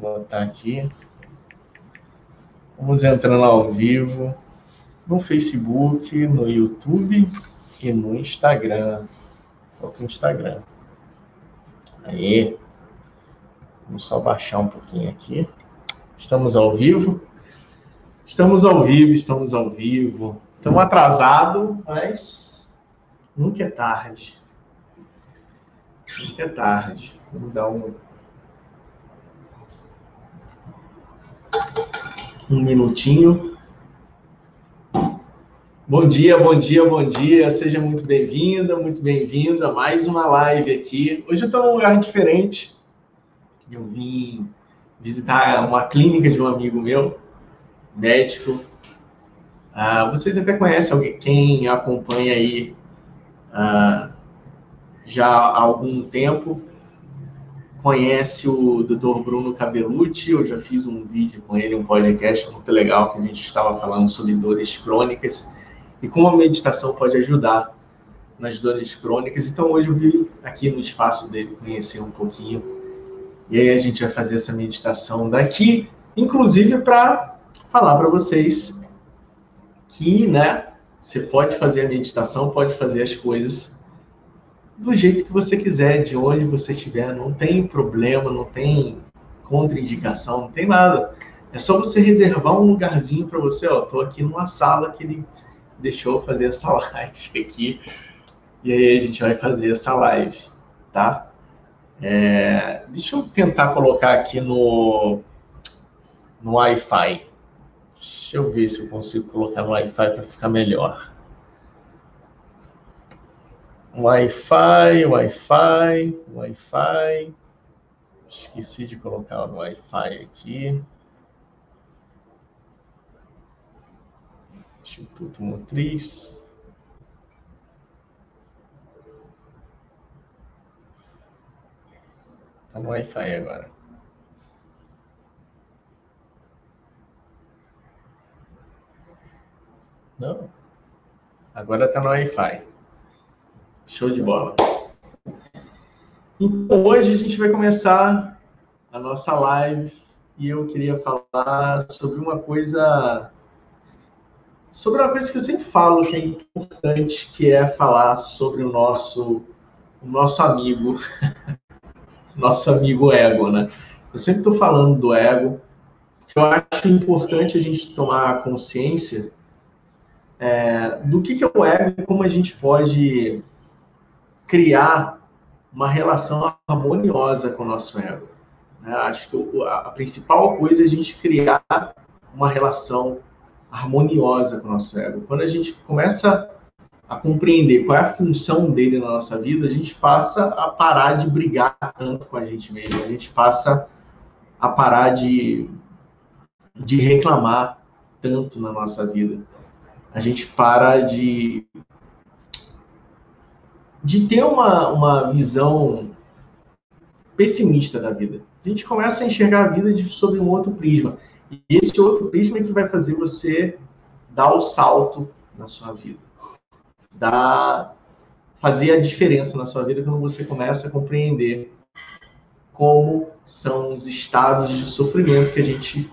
botar aqui. Vamos entrando ao vivo no Facebook, no YouTube e no Instagram. Falta o Instagram. Aí. Vamos só baixar um pouquinho aqui. Estamos ao vivo. Estamos ao vivo, estamos ao vivo. Estamos atrasados, mas nunca é tarde. Nunca é tarde. Vamos dar um um minutinho. Bom dia, bom dia, bom dia. Seja muito bem-vinda, muito bem-vindo a mais uma live aqui. Hoje eu estou num lugar diferente. Eu vim visitar uma clínica de um amigo meu, médico. Ah, vocês até conhecem alguém, quem acompanha aí ah, já há algum tempo conhece o Dr. Bruno Cabelucci, eu já fiz um vídeo com ele, um podcast muito legal, que a gente estava falando sobre dores crônicas e como a meditação pode ajudar nas dores crônicas. Então hoje eu vim aqui no espaço dele conhecer um pouquinho. E aí a gente vai fazer essa meditação daqui, inclusive para falar para vocês que, né, você pode fazer a meditação, pode fazer as coisas do jeito que você quiser, de onde você estiver, não tem problema, não tem contraindicação, não tem nada. É só você reservar um lugarzinho para você, ó, tô aqui numa sala que ele deixou fazer essa live aqui. E aí a gente vai fazer essa live, tá? É, deixa eu tentar colocar aqui no, no Wi-Fi. Deixa eu ver se eu consigo colocar no Wi-Fi para ficar melhor. Wi-Fi, Wi-Fi, Wi-Fi. Esqueci de colocar o Wi-Fi aqui. Instituto Motriz. Tá no Wi-Fi agora. Não. Agora tá no Wi-Fi. Show de bola. Então, hoje a gente vai começar a nossa live e eu queria falar sobre uma coisa sobre uma coisa que eu sempre falo que é importante, que é falar sobre o nosso o nosso amigo, nosso amigo ego, né? Eu sempre estou falando do ego, eu acho importante a gente tomar consciência é, do que, que é o ego e como a gente pode criar uma relação harmoniosa com o nosso ego. Né? Acho que a principal coisa é a gente criar uma relação harmoniosa com o nosso ego. Quando a gente começa a compreender qual é a função dele na nossa vida, a gente passa a parar de brigar tanto com a gente mesmo, a gente passa a parar de, de reclamar tanto na nossa vida. A gente para de de ter uma, uma visão pessimista da vida. A gente começa a enxergar a vida de, um outro prisma. E esse outro prisma é que vai fazer você dar o salto na sua vida. Dar, fazer a diferença na sua vida quando você começa a compreender como são os estados de sofrimento que a gente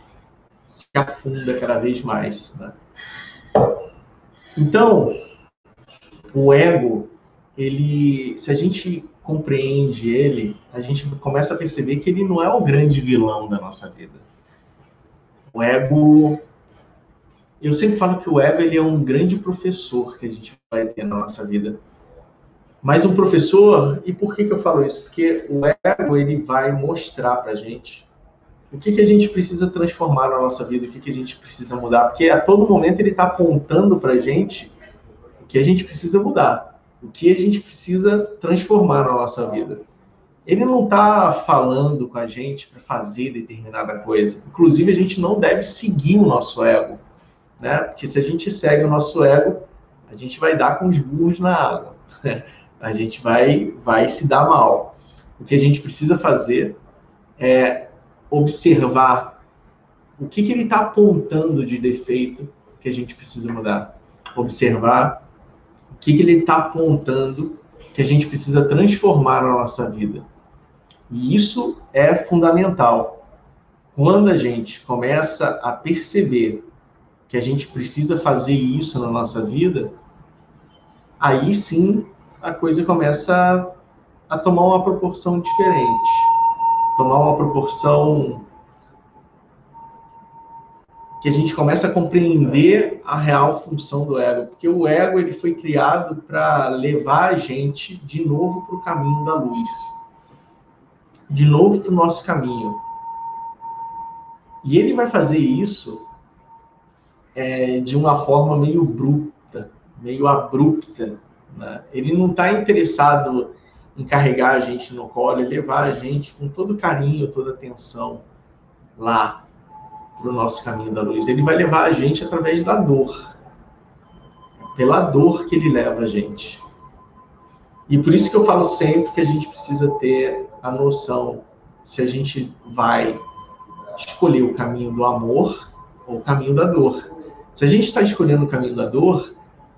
se afunda cada vez mais. Né? Então, o ego ele, se a gente compreende ele, a gente começa a perceber que ele não é o grande vilão da nossa vida. O ego, eu sempre falo que o ego ele é um grande professor que a gente vai ter na nossa vida. Mas um professor, e por que, que eu falo isso? Porque o ego ele vai mostrar para gente o que, que a gente precisa transformar na nossa vida, o que, que a gente precisa mudar, porque a todo momento ele está apontando para gente o que a gente precisa mudar o que a gente precisa transformar na nossa vida. Ele não está falando com a gente para fazer determinada coisa. Inclusive, a gente não deve seguir o nosso ego, né? Porque se a gente segue o nosso ego, a gente vai dar com os burros na água. a gente vai, vai se dar mal. O que a gente precisa fazer é observar o que, que ele está apontando de defeito que a gente precisa mudar. Observar o que, que ele está apontando que a gente precisa transformar na nossa vida. E isso é fundamental. quando a gente começa a perceber que a gente precisa fazer isso na nossa vida, aí sim a coisa começa a tomar uma proporção diferente, tomar uma proporção que a gente começa a compreender a real função do ego, porque o ego ele foi criado para levar a gente de novo para o caminho da luz, de novo para o nosso caminho. E ele vai fazer isso é, de uma forma meio bruta, meio abrupta. Né? Ele não está interessado em carregar a gente no colo e levar a gente com todo carinho, toda atenção lá para o nosso caminho da luz. Ele vai levar a gente através da dor. Pela dor que ele leva a gente. E por isso que eu falo sempre que a gente precisa ter a noção se a gente vai escolher o caminho do amor ou o caminho da dor. Se a gente está escolhendo o caminho da dor,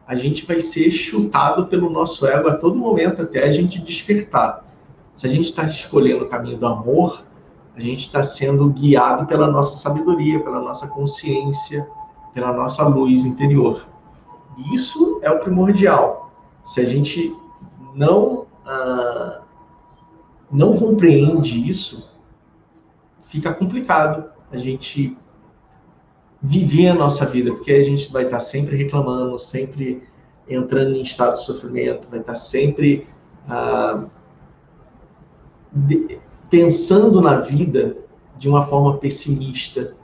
a gente vai ser chutado pelo nosso ego a todo momento até a gente despertar. Se a gente está escolhendo o caminho do amor, a gente está sendo guiado pela nossa sabedoria, pela nossa consciência, pela nossa luz interior. E isso é o primordial. Se a gente não ah, não compreende isso, fica complicado a gente viver a nossa vida, porque a gente vai estar sempre reclamando, sempre entrando em estado de sofrimento, vai estar sempre ah, de, pensando na vida de uma forma pessimista.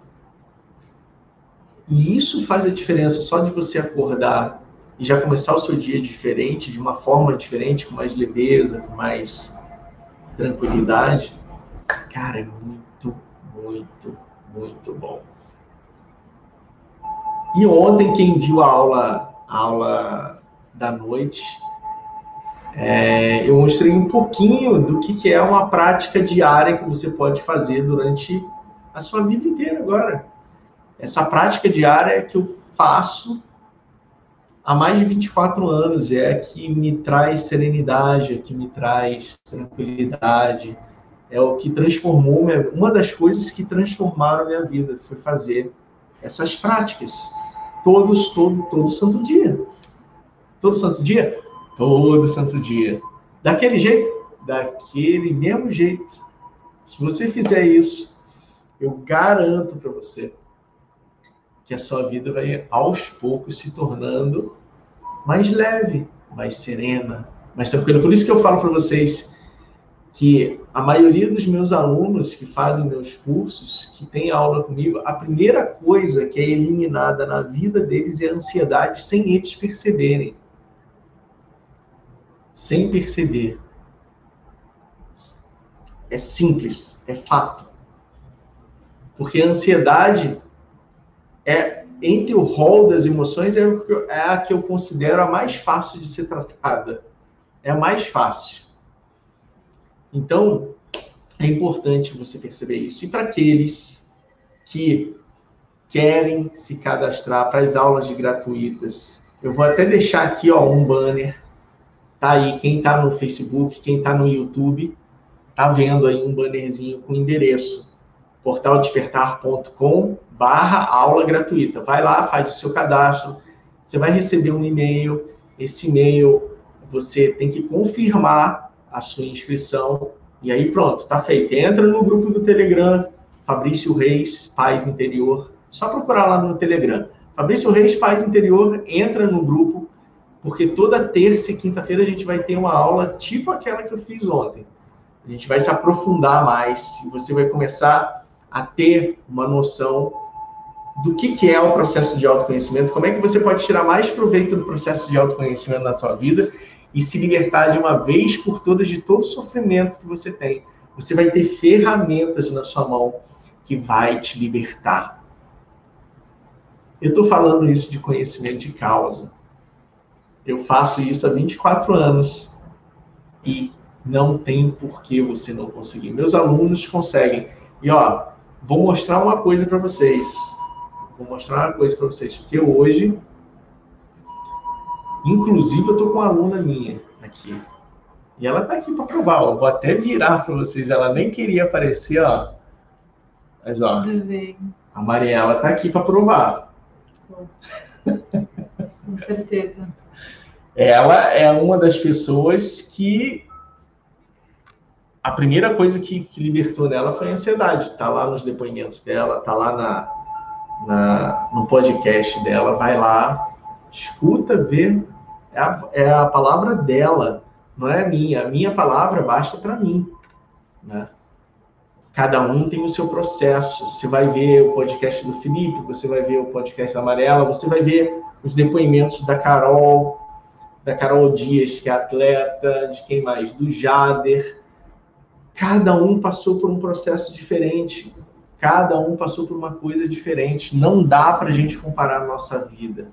E isso faz a diferença só de você acordar e já começar o seu dia diferente, de uma forma diferente, com mais leveza, com mais tranquilidade. Cara, é muito, muito, muito bom. E ontem, quem viu a aula, a aula da noite, é, eu mostrei um pouquinho do que, que é uma prática diária que você pode fazer durante a sua vida inteira agora. Essa prática diária que eu faço há mais de 24 anos, é a que me traz serenidade, é a que me traz tranquilidade, é o que transformou, minha, uma das coisas que transformaram minha vida, foi fazer essas práticas, todos, todo, todo santo dia. Todo santo dia? Todo santo dia. Daquele jeito? Daquele mesmo jeito. Se você fizer isso, eu garanto para você que a sua vida vai aos poucos se tornando mais leve, mais serena, mais tranquila. Por isso que eu falo para vocês que a maioria dos meus alunos que fazem meus cursos, que têm aula comigo, a primeira coisa que é eliminada na vida deles é a ansiedade sem eles perceberem sem perceber. É simples, é fato. Porque a ansiedade é entre o rol das emoções é, é a que eu considero a mais fácil de ser tratada. É a mais fácil. Então, é importante você perceber isso. E para aqueles que querem se cadastrar para as aulas gratuitas, eu vou até deixar aqui ó, um banner Tá aí, quem tá no Facebook, quem tá no YouTube, tá vendo aí um bannerzinho com endereço portaldespertar.com barra aula gratuita. Vai lá, faz o seu cadastro, você vai receber um e-mail, esse e-mail você tem que confirmar a sua inscrição e aí pronto, tá feito. Entra no grupo do Telegram, Fabrício Reis, Paz Interior, só procurar lá no Telegram. Fabrício Reis, Paz Interior, entra no grupo, porque toda terça e quinta-feira a gente vai ter uma aula tipo aquela que eu fiz ontem. A gente vai se aprofundar mais e você vai começar a ter uma noção do que, que é o processo de autoconhecimento, como é que você pode tirar mais proveito do processo de autoconhecimento na sua vida e se libertar de uma vez por todas de todo o sofrimento que você tem. Você vai ter ferramentas na sua mão que vai te libertar. Eu estou falando isso de conhecimento de causa. Eu faço isso há 24 anos e não tem por que você não conseguir. Meus alunos conseguem. E ó, vou mostrar uma coisa para vocês. Vou mostrar uma coisa para vocês, porque hoje, inclusive, eu tô com uma aluna minha aqui. E ela tá aqui para provar. Eu vou até virar para vocês. Ela nem queria aparecer, ó. Mas ó, a Mariela tá aqui para provar. Com certeza. Ela é uma das pessoas que a primeira coisa que, que libertou nela foi a ansiedade. Tá lá nos depoimentos dela, tá lá na, na, no podcast dela, vai lá, escuta, vê. É a, é a palavra dela, não é a minha. A minha palavra basta para mim. Né? Cada um tem o seu processo. Você vai ver o podcast do Felipe, você vai ver o podcast da Amarela, você vai ver os depoimentos da Carol, da Carol Dias, que é atleta, de quem mais? Do Jader Cada um passou por um processo diferente. Cada um passou por uma coisa diferente. Não dá para a gente comparar a nossa vida.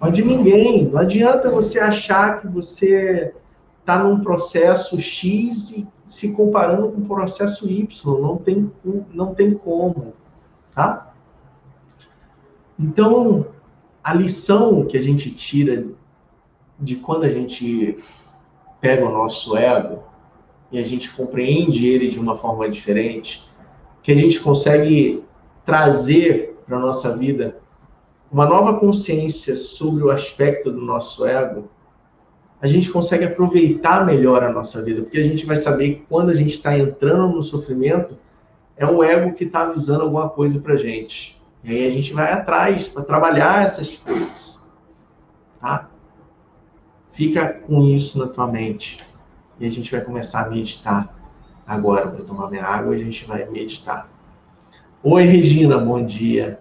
Não de ninguém. Não adianta você achar que você está num processo X e se comparando com o processo Y. Não tem, não tem como. Tá? Então, a lição que a gente tira de quando a gente pega o nosso ego e a gente compreende ele de uma forma diferente, que a gente consegue trazer para a nossa vida uma nova consciência sobre o aspecto do nosso ego, a gente consegue aproveitar melhor a nossa vida, porque a gente vai saber que quando a gente está entrando no sofrimento, é o ego que está avisando alguma coisa para gente. E aí a gente vai atrás para trabalhar essas coisas. Tá? Fica com isso na tua mente. E a gente vai começar a meditar agora. Vou tomar minha água e a gente vai meditar. Oi, Regina, bom dia.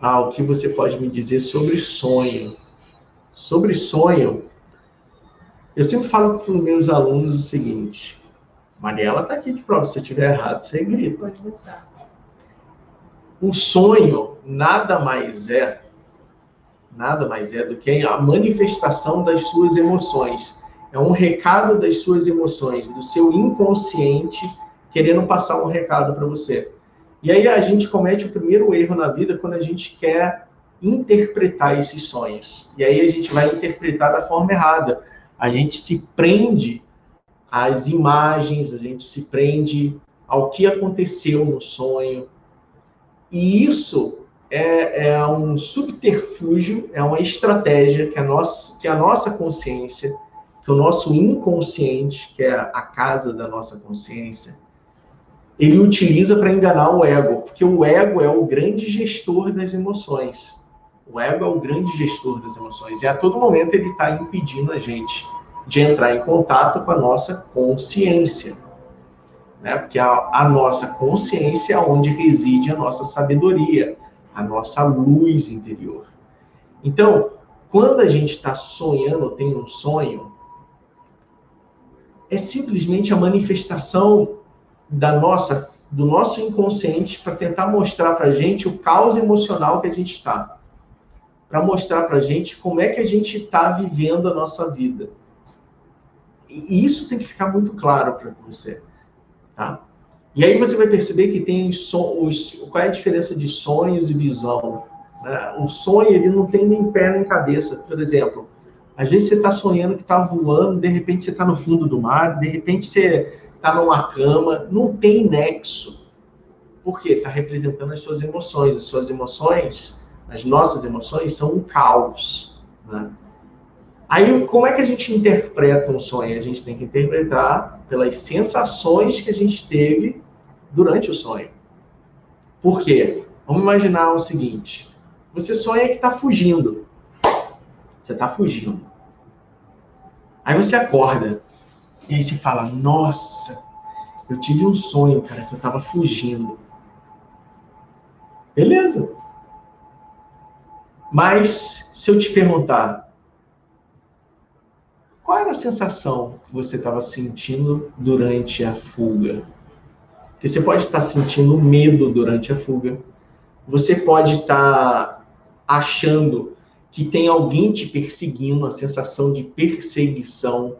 Ah, o que você pode me dizer sobre sonho? Sobre sonho, eu sempre falo para os meus alunos o seguinte: Mariela está aqui de prova, se tiver errado, você grita. O sonho nada mais é, nada mais é do que a manifestação das suas emoções. É um recado das suas emoções, do seu inconsciente querendo passar um recado para você. E aí a gente comete o primeiro erro na vida quando a gente quer interpretar esses sonhos. E aí a gente vai interpretar da forma errada. A gente se prende às imagens, a gente se prende ao que aconteceu no sonho. E isso é, é um subterfúgio, é uma estratégia que a nossa, que a nossa consciência que o nosso inconsciente, que é a casa da nossa consciência, ele utiliza para enganar o ego, porque o ego é o grande gestor das emoções. O ego é o grande gestor das emoções e a todo momento ele está impedindo a gente de entrar em contato com a nossa consciência, né? Porque a, a nossa consciência é onde reside a nossa sabedoria, a nossa luz interior. Então, quando a gente está sonhando, tem um sonho, é simplesmente a manifestação da nossa, do nosso inconsciente para tentar mostrar para a gente o caos emocional que a gente está. Para mostrar para a gente como é que a gente está vivendo a nossa vida. E isso tem que ficar muito claro para você. Tá? E aí você vai perceber que tem so, os, qual é a diferença de sonhos e visão. Né? O sonho ele não tem nem pé nem cabeça. Por exemplo, às vezes você está sonhando que está voando, de repente você está no fundo do mar, de repente você está numa cama, não tem nexo. Por quê? Está representando as suas emoções. As suas emoções, as nossas emoções, são um caos. Né? Aí, como é que a gente interpreta um sonho? A gente tem que interpretar pelas sensações que a gente teve durante o sonho. Por quê? Vamos imaginar o seguinte: você sonha que está fugindo. Você está fugindo. Aí você acorda. E aí você fala: Nossa, eu tive um sonho, cara, que eu estava fugindo. Beleza. Mas se eu te perguntar, era a sensação que você estava sentindo durante a fuga? Porque você pode estar sentindo medo durante a fuga. Você pode estar achando que tem alguém te perseguindo, a sensação de perseguição.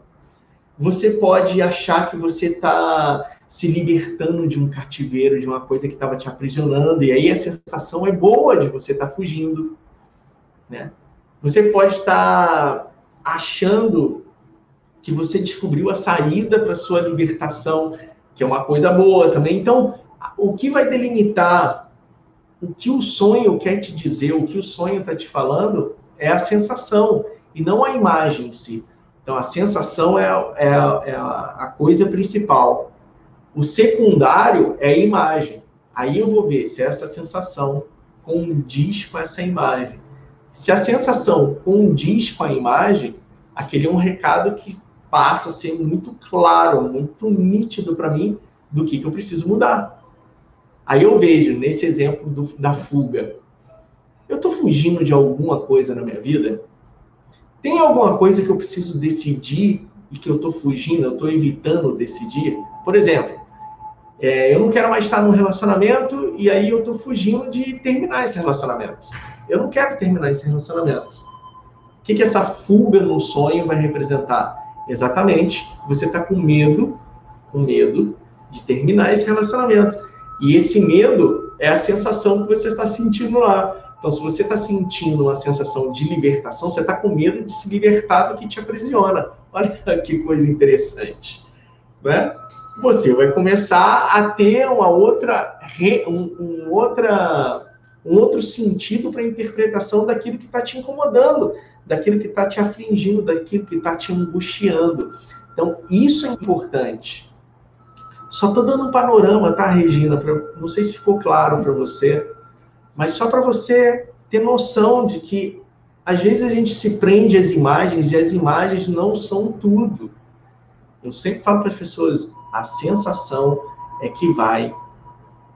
Você pode achar que você está se libertando de um cativeiro, de uma coisa que estava te aprisionando, e aí a sensação é boa de você estar tá fugindo. Né? Você pode estar achando que você descobriu a saída para sua libertação, que é uma coisa boa também. Então, o que vai delimitar o que o sonho quer te dizer, o que o sonho está te falando, é a sensação e não a imagem em si. Então, a sensação é, é, é a coisa principal. O secundário é a imagem. Aí eu vou ver se essa sensação condiz com essa imagem. Se a sensação condiz com a imagem, aquele é um recado que passa a ser muito claro, muito nítido para mim do que, que eu preciso mudar. Aí eu vejo, nesse exemplo do, da fuga, eu estou fugindo de alguma coisa na minha vida? Tem alguma coisa que eu preciso decidir e que eu estou fugindo, eu estou evitando decidir? Por exemplo, é, eu não quero mais estar num relacionamento e aí eu estou fugindo de terminar esse relacionamento. Eu não quero terminar esse relacionamento. O que, que essa fuga no sonho vai representar? Exatamente, você está com medo, com medo de terminar esse relacionamento. E esse medo é a sensação que você está sentindo lá. Então, se você está sentindo uma sensação de libertação, você está com medo de se libertar do que te aprisiona. Olha que coisa interessante. Né? Você vai começar a ter uma outra, um, um outra, um outro sentido para a interpretação daquilo que está te incomodando, daquilo que está te afligindo, daquilo que está te angustiando. Então, isso é importante. Só estou dando um panorama, tá, Regina? Pra, não sei se ficou claro para você, mas só para você ter noção de que às vezes a gente se prende às imagens e as imagens não são tudo. Eu sempre falo para as pessoas: a sensação é que vai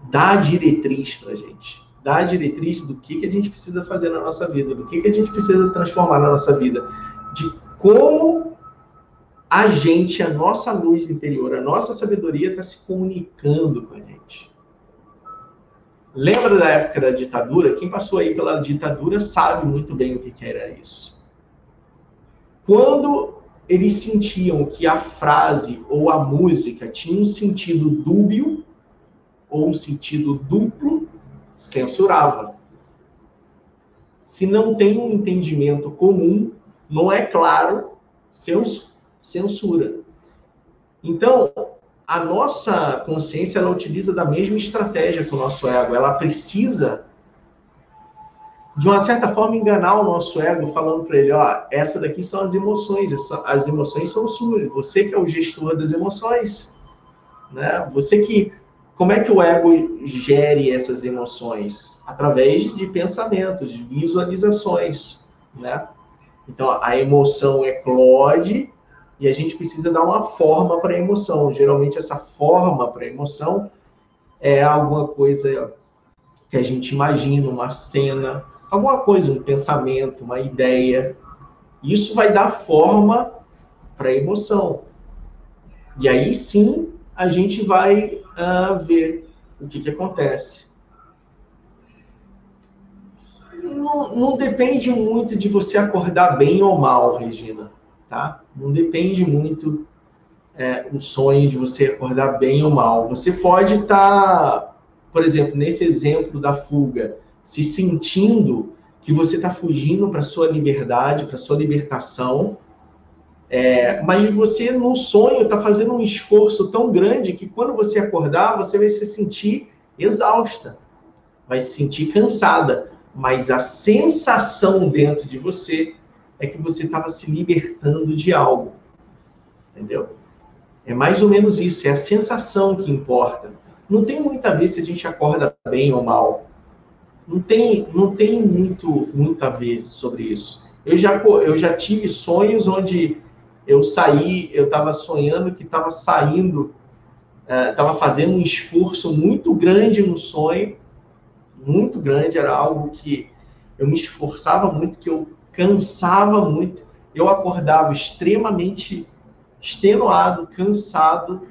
dar diretriz para a gente dar a diretriz do que, que a gente precisa fazer na nossa vida, do que, que a gente precisa transformar na nossa vida, de como a gente, a nossa luz interior, a nossa sabedoria está se comunicando com a gente. Lembra da época da ditadura? Quem passou aí pela ditadura sabe muito bem o que, que era isso. Quando eles sentiam que a frase ou a música tinha um sentido dúbio ou um sentido duplo, censurava. Se não tem um entendimento comum, não é claro, censura. Então, a nossa consciência ela utiliza da mesma estratégia que o nosso ego. Ela precisa, de uma certa forma, enganar o nosso ego, falando para ele: ó, essa daqui são as emoções, as emoções são suas. Você que é o gestor das emoções, né? Você que como é que o ego gere essas emoções? Através de pensamentos, de visualizações, né? Então, a emoção eclode e a gente precisa dar uma forma para a emoção. Geralmente, essa forma para a emoção é alguma coisa que a gente imagina, uma cena, alguma coisa, um pensamento, uma ideia. Isso vai dar forma para a emoção. E aí sim a gente vai uh, ver o que, que acontece. Não, não depende muito de você acordar bem ou mal, Regina, tá? Não depende muito é, o sonho de você acordar bem ou mal. Você pode estar, tá, por exemplo, nesse exemplo da fuga, se sentindo que você está fugindo para sua liberdade, para sua libertação, é, mas você, no sonho, está fazendo um esforço tão grande que quando você acordar, você vai se sentir exausta, vai se sentir cansada. Mas a sensação dentro de você é que você estava se libertando de algo. Entendeu? É mais ou menos isso, é a sensação que importa. Não tem muita vez se a gente acorda bem ou mal. Não tem, não tem muito, muito a ver sobre isso. Eu já, eu já tive sonhos onde eu saí, eu estava sonhando que estava saindo, estava é, fazendo um esforço muito grande no sonho, muito grande, era algo que eu me esforçava muito, que eu cansava muito, eu acordava extremamente extenuado, cansado,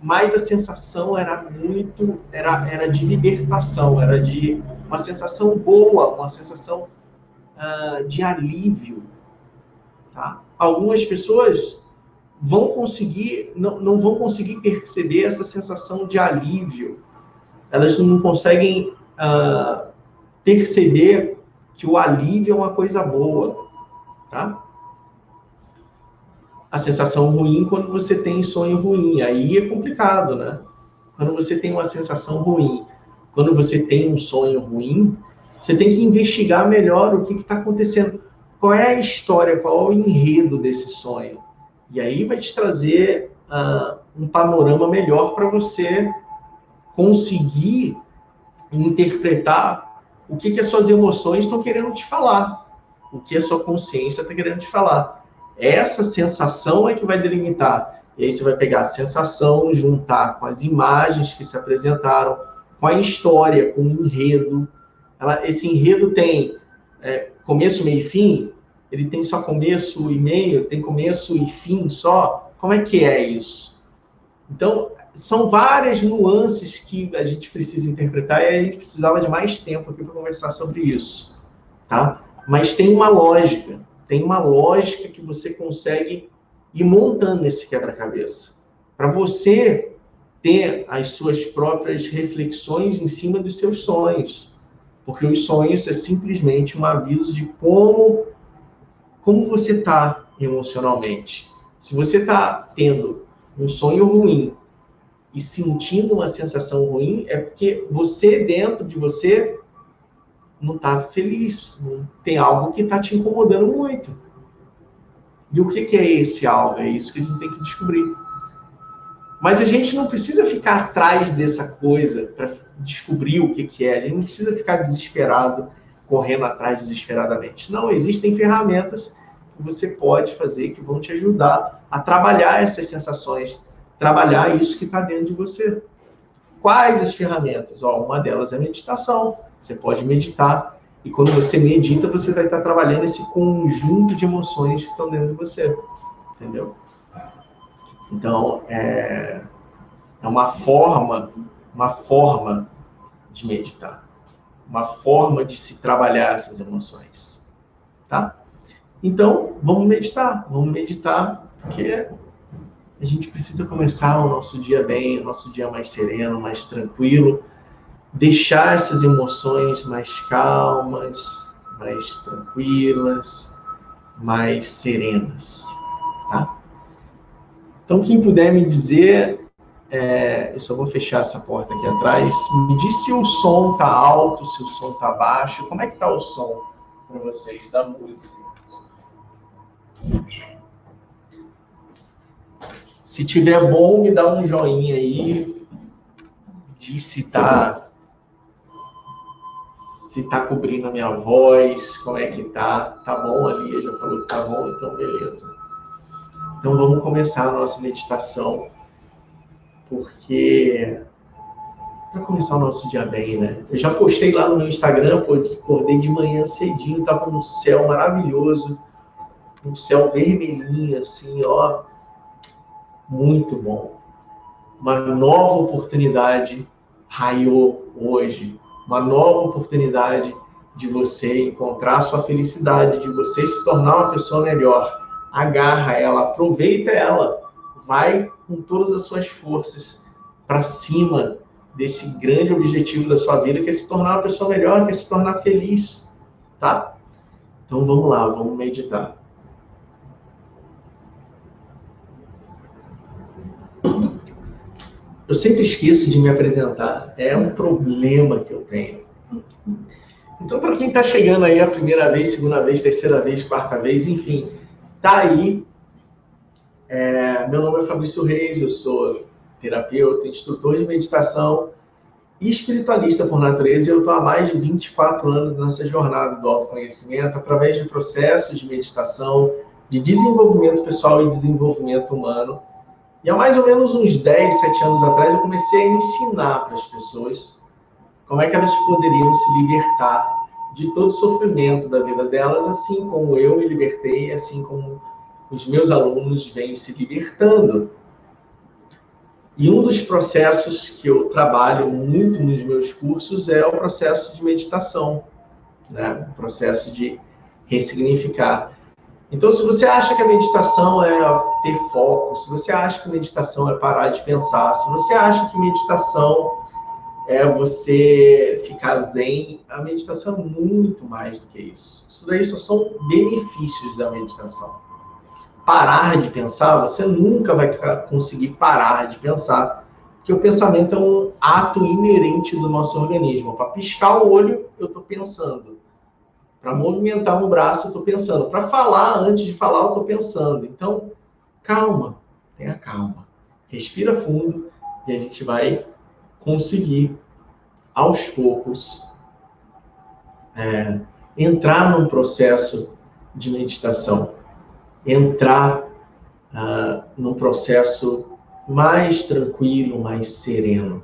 mas a sensação era muito, era, era de libertação, era de uma sensação boa, uma sensação uh, de alívio, tá? Algumas pessoas vão conseguir, não, não vão conseguir perceber essa sensação de alívio. Elas não conseguem uh, perceber que o alívio é uma coisa boa, tá? a sensação ruim quando você tem sonho ruim. Aí é complicado, né? Quando você tem uma sensação ruim, quando você tem um sonho ruim, você tem que investigar melhor o que está acontecendo. Qual é a história, qual é o enredo desse sonho? E aí vai te trazer uh, um panorama melhor para você conseguir interpretar o que, que as suas emoções estão querendo te falar, o que a sua consciência está querendo te falar. Essa sensação é que vai delimitar. E aí você vai pegar a sensação, juntar com as imagens que se apresentaram, com a história, com o enredo. Ela, esse enredo tem é, começo, meio e fim? Ele tem só começo e meio? Tem começo e fim só? Como é que é isso? Então, são várias nuances que a gente precisa interpretar e a gente precisava de mais tempo aqui para conversar sobre isso, tá? Mas tem uma lógica, tem uma lógica que você consegue ir montando esse quebra-cabeça. Para você ter as suas próprias reflexões em cima dos seus sonhos. Porque os sonhos é simplesmente um aviso de como como você está emocionalmente. Se você está tendo um sonho ruim e sentindo uma sensação ruim, é porque você, dentro de você, não está feliz. Não tem algo que está te incomodando muito. E o que, que é esse algo? É isso que a gente tem que descobrir. Mas a gente não precisa ficar atrás dessa coisa para descobrir o que, que é. A gente não precisa ficar desesperado, correndo atrás desesperadamente. Não, existem ferramentas que você pode fazer que vão te ajudar a trabalhar essas sensações, trabalhar isso que está dentro de você. Quais as ferramentas? Ó, uma delas é a meditação. Você pode meditar. E quando você medita, você vai estar trabalhando esse conjunto de emoções que estão dentro de você. Entendeu? Então, é, é uma forma, uma forma de meditar. Uma forma de se trabalhar essas emoções. Tá? Então, vamos meditar. Vamos meditar, porque a gente precisa começar o nosso dia bem, o nosso dia mais sereno, mais tranquilo, deixar essas emoções mais calmas, mais tranquilas, mais serenas, tá? Então, quem puder me dizer, é, eu só vou fechar essa porta aqui atrás, me diz se o som tá alto, se o som tá baixo, como é que tá o som para vocês da música? Se tiver bom, me dá um joinha aí. Diz se tá se tá cobrindo a minha voz, como é que tá. Tá bom ali, já falou que tá bom, então beleza. Então vamos começar a nossa meditação, porque para começar o nosso dia bem, né? Eu já postei lá no meu Instagram, pô, acordei de manhã cedinho, tava no céu maravilhoso, um céu vermelhinho, assim, ó, muito bom. Uma nova oportunidade raiou hoje, uma nova oportunidade de você encontrar sua felicidade, de você se tornar uma pessoa melhor. Agarra ela, aproveita ela, vai com todas as suas forças para cima desse grande objetivo da sua vida, que é se tornar uma pessoa melhor, que é se tornar feliz, tá? Então vamos lá, vamos meditar. Eu sempre esqueço de me apresentar. É um problema que eu tenho. Então, para quem está chegando aí a primeira vez, segunda vez, terceira vez, quarta vez, enfim, tá aí. É, meu nome é Fabrício Reis, eu sou terapeuta, instrutor de meditação e espiritualista por natureza. E eu estou há mais de 24 anos nessa jornada do autoconhecimento, através de processos de meditação, de desenvolvimento pessoal e desenvolvimento humano e há mais ou menos uns 10, 7 anos atrás, eu comecei a ensinar para as pessoas como é que elas poderiam se libertar de todo o sofrimento da vida delas, assim como eu me libertei, assim como os meus alunos vêm se libertando. E um dos processos que eu trabalho muito nos meus cursos é o processo de meditação, né? o processo de ressignificar. Então, se você acha que a meditação é ter foco, se você acha que meditação é parar de pensar, se você acha que meditação é você ficar zen, a meditação é muito mais do que isso. Isso daí só são benefícios da meditação. Parar de pensar, você nunca vai conseguir parar de pensar, porque o pensamento é um ato inerente do nosso organismo. Para piscar o olho, eu estou pensando. Para movimentar um braço, eu estou pensando. Para falar, antes de falar, eu estou pensando. Então, calma, tenha calma. Respira fundo e a gente vai conseguir, aos poucos, é, entrar num processo de meditação, entrar uh, num processo mais tranquilo, mais sereno,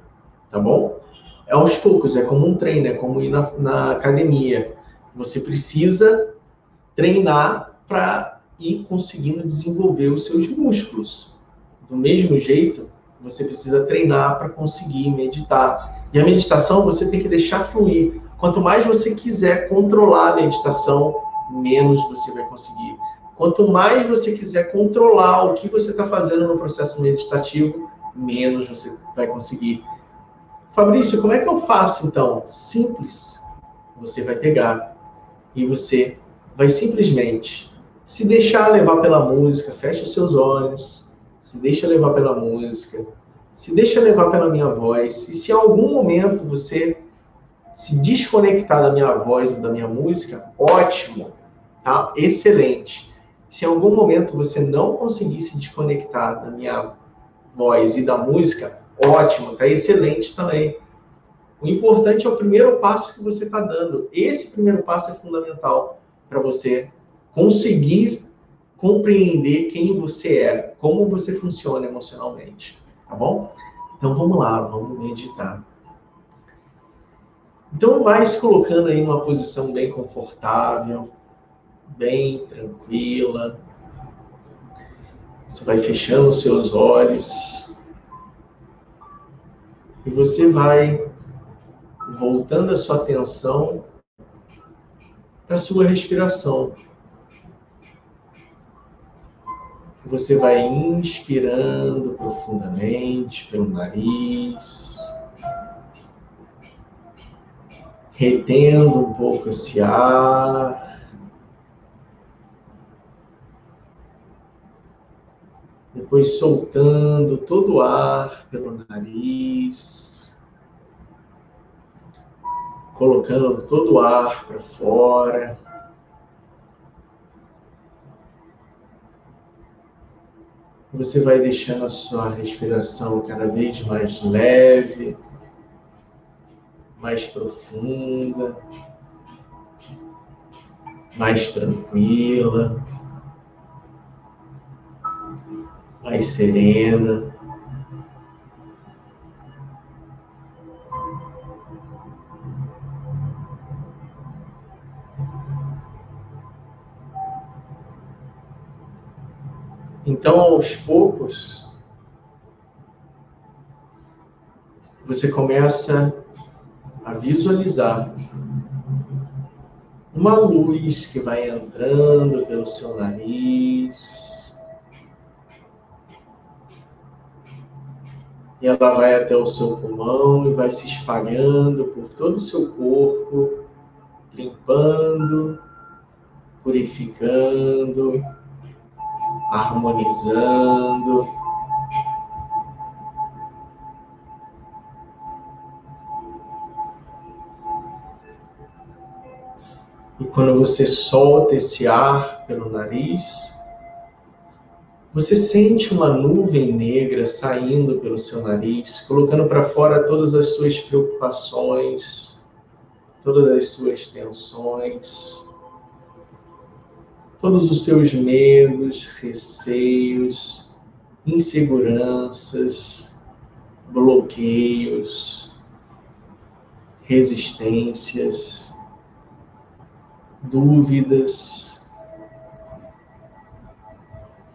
tá bom? É aos poucos, é como um treino, é como ir na, na academia. Você precisa treinar para ir conseguindo desenvolver os seus músculos. Do mesmo jeito, você precisa treinar para conseguir meditar. E a meditação você tem que deixar fluir. Quanto mais você quiser controlar a meditação, menos você vai conseguir. Quanto mais você quiser controlar o que você está fazendo no processo meditativo, menos você vai conseguir. Fabrício, como é que eu faço então? Simples. Você vai pegar e você vai simplesmente se deixar levar pela música, fecha os seus olhos, se deixa levar pela música, se deixa levar pela minha voz. E se em algum momento você se desconectar da minha voz ou da minha música, ótimo, tá? Excelente. Se em algum momento você não conseguir se desconectar da minha voz e da música, ótimo, tá excelente também. O importante é o primeiro passo que você está dando. Esse primeiro passo é fundamental para você conseguir compreender quem você é, como você funciona emocionalmente, tá bom? Então vamos lá, vamos meditar. Então vai se colocando aí numa posição bem confortável, bem tranquila. Você vai fechando os seus olhos e você vai voltando a sua atenção para a sua respiração. Você vai inspirando profundamente pelo nariz, retendo um pouco esse ar. Depois soltando todo o ar pelo nariz, colocando todo o ar para fora. Você vai deixando a sua respiração cada vez mais leve, mais profunda, mais tranquila, mais serena. Então, aos poucos, você começa a visualizar uma luz que vai entrando pelo seu nariz. E ela vai até o seu pulmão e vai se espalhando por todo o seu corpo, limpando, purificando harmonizando. E quando você solta esse ar pelo nariz, você sente uma nuvem negra saindo pelo seu nariz, colocando para fora todas as suas preocupações, todas as suas tensões todos os seus medos, receios, inseguranças, bloqueios, resistências, dúvidas,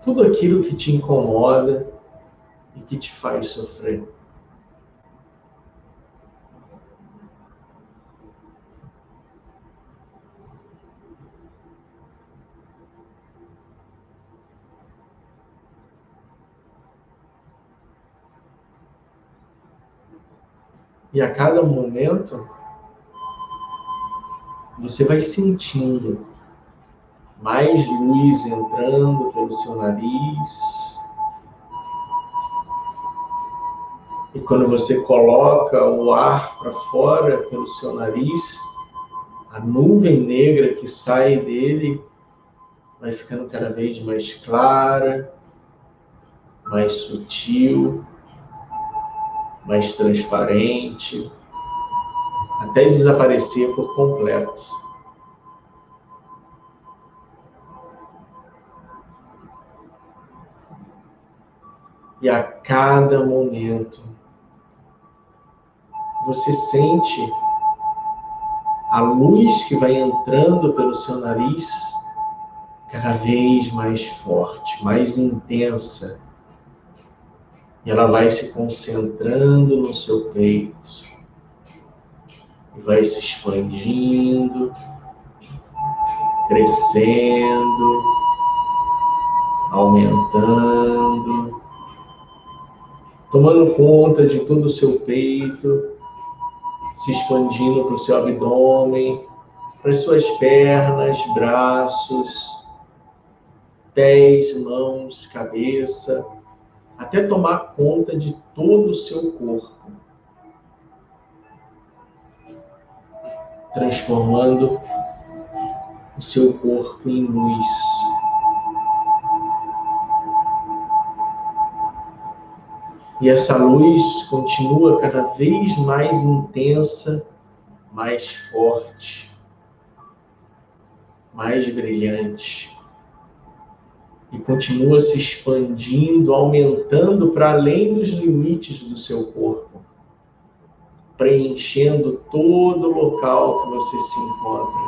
tudo aquilo que te incomoda e que te faz sofrer. E a cada momento, você vai sentindo mais luz entrando pelo seu nariz. E quando você coloca o ar para fora pelo seu nariz, a nuvem negra que sai dele vai ficando cada vez mais clara, mais sutil, mais transparente, até desaparecer por completo. E a cada momento você sente a luz que vai entrando pelo seu nariz cada vez mais forte, mais intensa. E ela vai se concentrando no seu peito e vai se expandindo, crescendo, aumentando, tomando conta de todo o seu peito, se expandindo para o seu abdômen, para as suas pernas, braços, pés, mãos, cabeça, até tomar conta de todo o seu corpo, transformando o seu corpo em luz. E essa luz continua cada vez mais intensa, mais forte, mais brilhante e continua se expandindo, aumentando para além dos limites do seu corpo, preenchendo todo o local que você se encontra,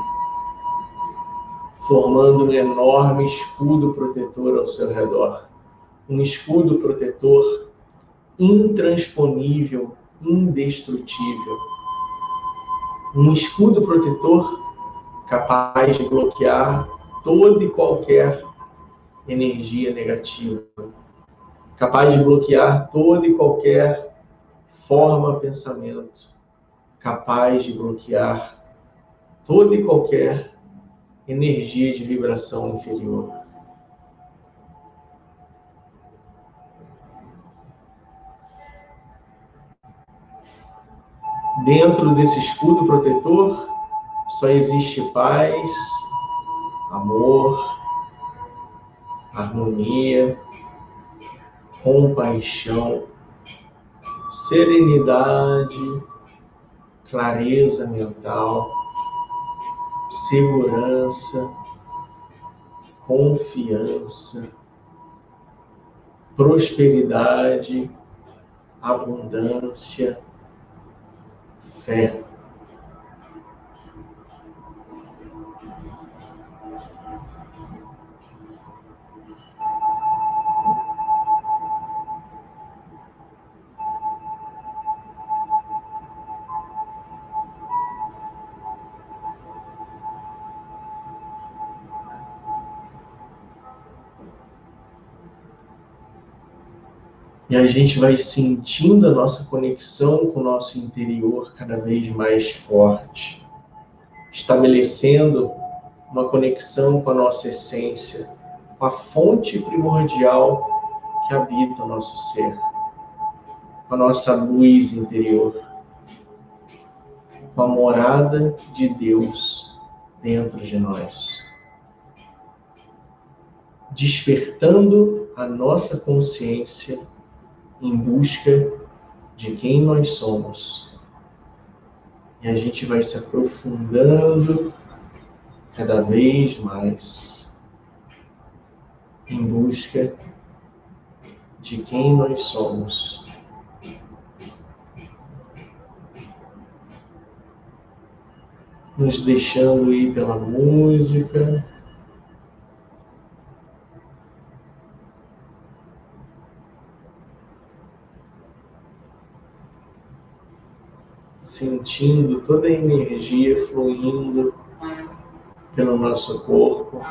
formando um enorme escudo protetor ao seu redor. Um escudo protetor intransponível, indestrutível. Um escudo protetor capaz de bloquear todo e qualquer energia negativa, capaz de bloquear toda e qualquer forma pensamento, capaz de bloquear toda e qualquer energia de vibração inferior. Dentro desse escudo protetor só existe paz, amor, harmonia, compaixão, serenidade, clareza mental, segurança, confiança, prosperidade, abundância, faith E a gente vai sentindo a nossa conexão com o nosso interior cada vez mais forte, estabelecendo uma conexão com a nossa essência, com a fonte primordial que habita o nosso ser, com a nossa luz interior, com a morada de Deus dentro de nós. Despertando a nossa consciência em busca de quem nós somos. E a gente vai se aprofundando cada vez mais em busca de quem nós somos. Nos deixando ir pela música. Sentindo toda a energia fluindo pelo nosso corpo.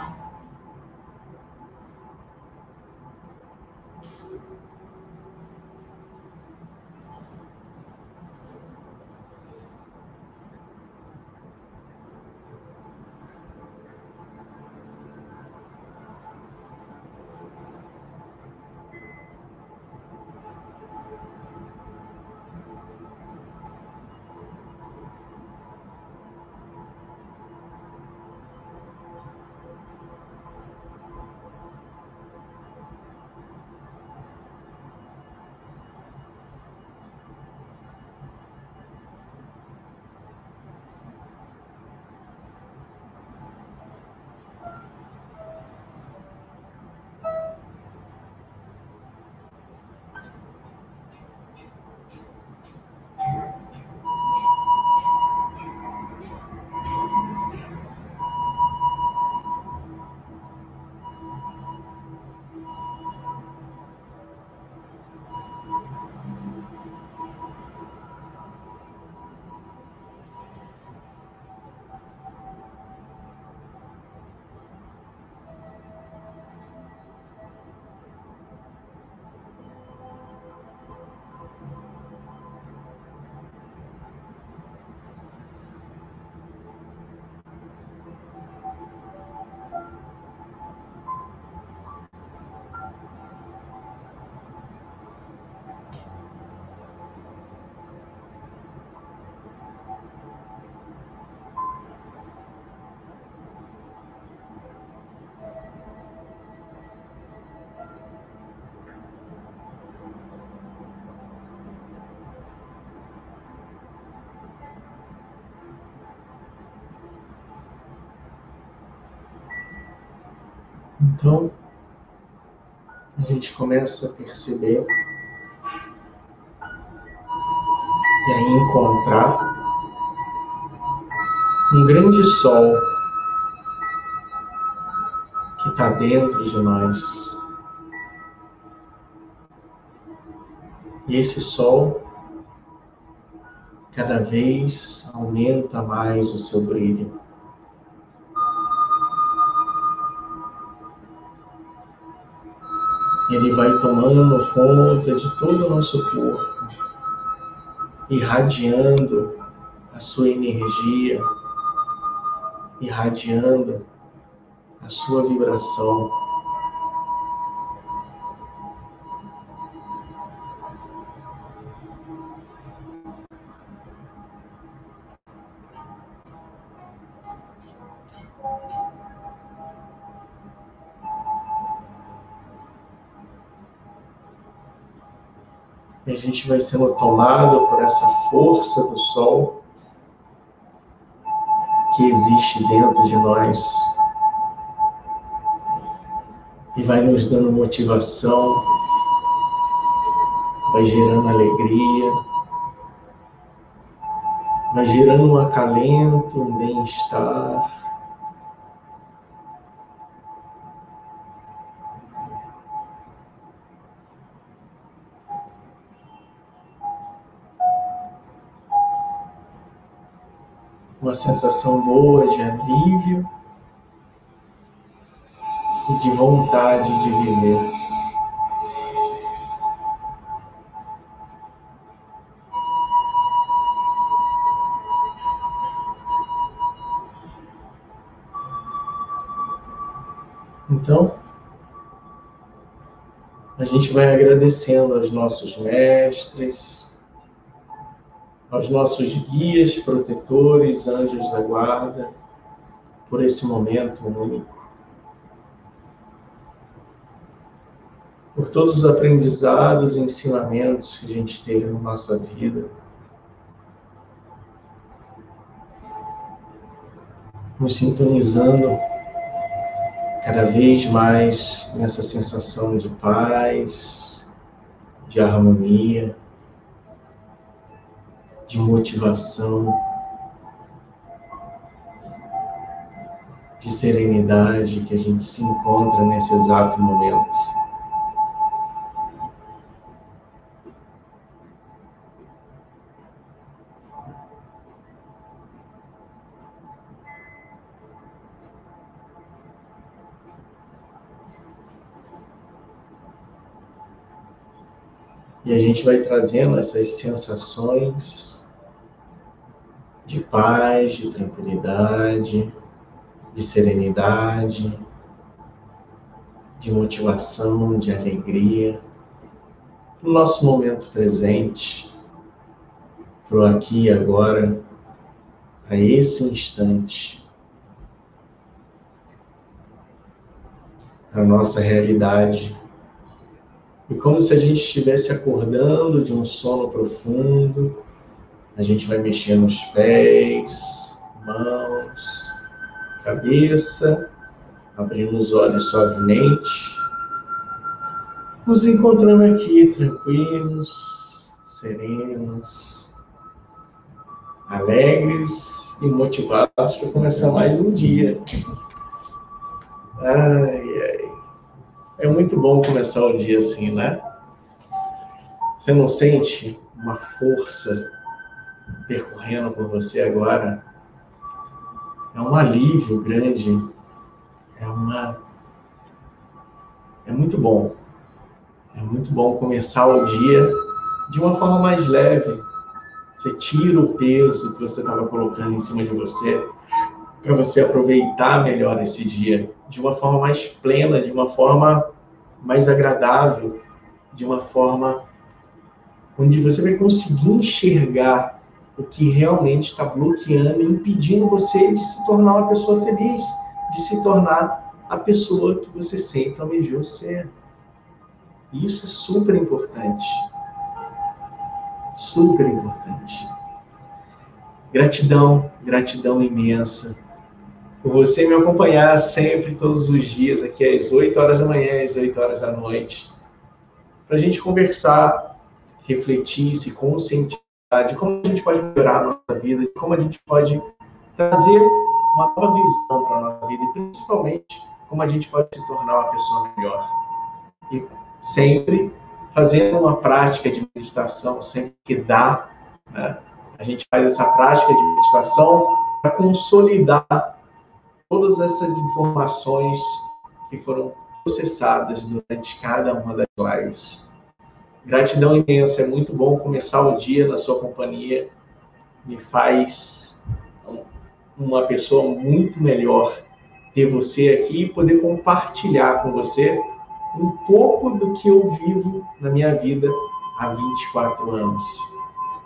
Então, a gente começa a perceber e a encontrar um grande sol que está dentro de nós. E esse sol cada vez aumenta mais o seu brilho. Ele vai tomando conta de todo o nosso corpo, irradiando a sua energia, irradiando a sua vibração. Gente vai sendo tomado por essa força do sol que existe dentro de nós e vai nos dando motivação, vai gerando alegria, vai gerando um acalento, um bem-estar. Uma sensação boa de alívio e de vontade de viver. Então, a gente vai agradecendo aos nossos mestres, aos nossos guias, protetores, anjos da guarda, por esse momento único. por todos os aprendizados e ensinamentos que a gente teve na nossa vida. Nos sintonizando cada vez mais nessa sensação de paz, de harmonia, de motivação, de serenidade que a gente se encontra nesse exato momento. E a gente vai trazendo essas sensações de paz, de tranquilidade, de serenidade, de motivação, de alegria, para o nosso momento presente, para o aqui e agora, para esse instante, para a nossa realidade. E como se a gente estivesse acordando de um sono profundo, a gente vai mexendo os pés, mãos, cabeça, abrindo os olhos suavemente, nos encontrando aqui tranquilos, serenos, alegres e motivados para começar mais um dia. Ai, ai. É muito bom começar o dia assim, né? Você não sente uma força percorrendo por você agora? É um alívio grande. É uma. É muito bom. É muito bom começar o dia de uma forma mais leve. Você tira o peso que você estava colocando em cima de você para você aproveitar melhor esse dia de uma forma mais plena, de uma forma mais agradável, de uma forma onde você vai conseguir enxergar o que realmente está bloqueando impedindo você de se tornar uma pessoa feliz, de se tornar a pessoa que você sempre almejou ser. Isso é super importante. Super importante. Gratidão, gratidão imensa por você me acompanhar sempre, todos os dias, aqui às 8 horas da manhã, às 8 horas da noite, para a gente conversar, refletir, se conscientizar de como a gente pode melhorar a nossa vida, de como a gente pode trazer uma nova visão para a nossa vida e principalmente como a gente pode se tornar uma pessoa melhor. E sempre fazendo uma prática de meditação, sempre que dá, né? a gente faz essa prática de meditação para consolidar todas essas informações que foram processadas durante cada uma das lives. Gratidão imensa, é muito bom começar o dia na sua companhia, me faz uma pessoa muito melhor ter você aqui e poder compartilhar com você um pouco do que eu vivo na minha vida há 24 anos.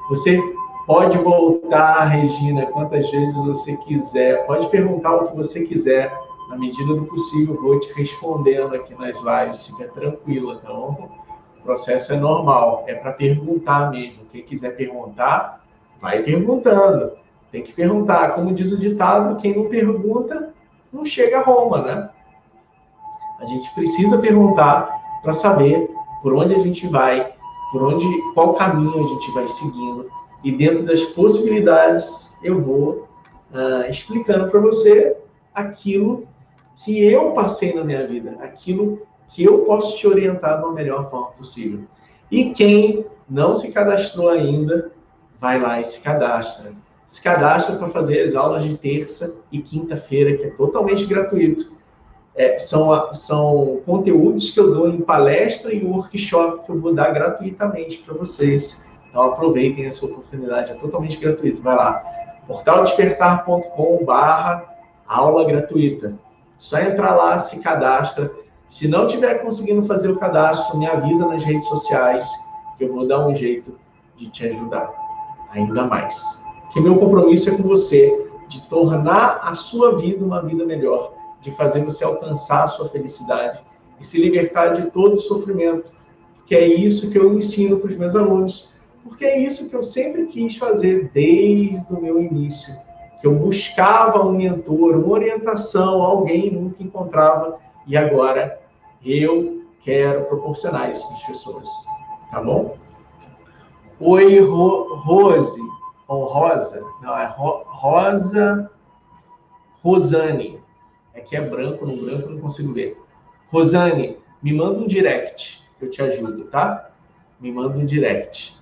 Você pode voltar, Regina, quantas vezes você quiser, pode perguntar o que você quiser, na medida do possível, vou te respondendo aqui nas lives, fica tranquila, então o processo é normal, é para perguntar mesmo. Quem quiser perguntar, vai perguntando. Tem que perguntar. Como diz o ditado, quem não pergunta não chega a Roma, né? A gente precisa perguntar para saber por onde a gente vai, por onde, qual caminho a gente vai seguindo. E dentro das possibilidades, eu vou uh, explicando para você aquilo que eu passei na minha vida, aquilo que eu posso te orientar da melhor forma possível. E quem não se cadastrou ainda, vai lá e se cadastra. Se cadastra para fazer as aulas de terça e quinta-feira, que é totalmente gratuito. É, são, são conteúdos que eu dou em palestra e workshop que eu vou dar gratuitamente para vocês. Então aproveitem essa oportunidade, é totalmente gratuito. Vai lá, portaldespertar.com barra aula gratuita. Só entrar lá, se cadastra. Se não tiver conseguindo fazer o cadastro, me avisa nas redes sociais que eu vou dar um jeito de te ajudar ainda mais. Que meu compromisso é com você de tornar a sua vida uma vida melhor de fazer você alcançar a sua felicidade e se libertar de todo sofrimento. Que é isso que eu ensino para os meus alunos, porque é isso que eu sempre quis fazer desde o meu início. Que eu buscava um mentor, uma orientação, alguém nunca encontrava, e agora eu quero proporcionar isso para as pessoas. Tá bom? Oi, Ro Rose, ou Rosa, não, é Ro Rosa Rosane. Aqui é branco, no branco não consigo ver. Rosane, me manda um direct, eu te ajudo, tá? Me manda um direct.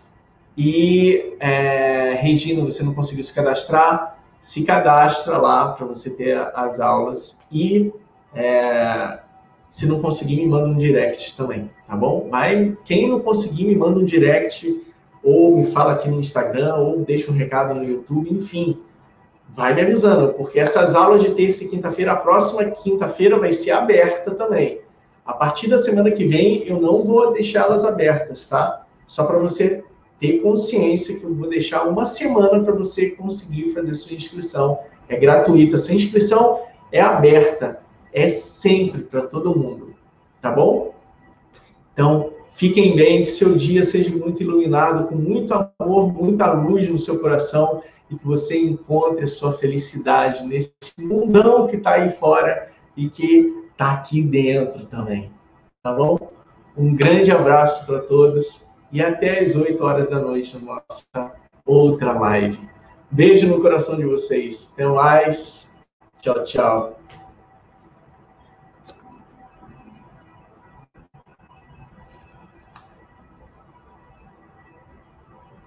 E, é, Regina, você não conseguiu se cadastrar? Se cadastra lá para você ter as aulas. E, é, se não conseguir, me manda um direct também, tá bom? Vai, quem não conseguir, me manda um direct ou me fala aqui no Instagram, ou deixa um recado no YouTube, enfim vai me avisando, porque essas aulas de terça e quinta-feira, a próxima quinta-feira vai ser aberta também. A partir da semana que vem, eu não vou deixá-las abertas, tá? Só para você ter consciência que eu vou deixar uma semana para você conseguir fazer sua inscrição. É gratuita. Essa inscrição é aberta. É sempre para todo mundo. Tá bom? Então, fiquem bem, que seu dia seja muito iluminado, com muito amor, muita luz no seu coração e que você encontre a sua felicidade nesse mundão que está aí fora e que está aqui dentro também. Tá bom? Um grande abraço para todos e até às 8 horas da noite na nossa outra live. Beijo no coração de vocês. Até mais. Tchau, tchau.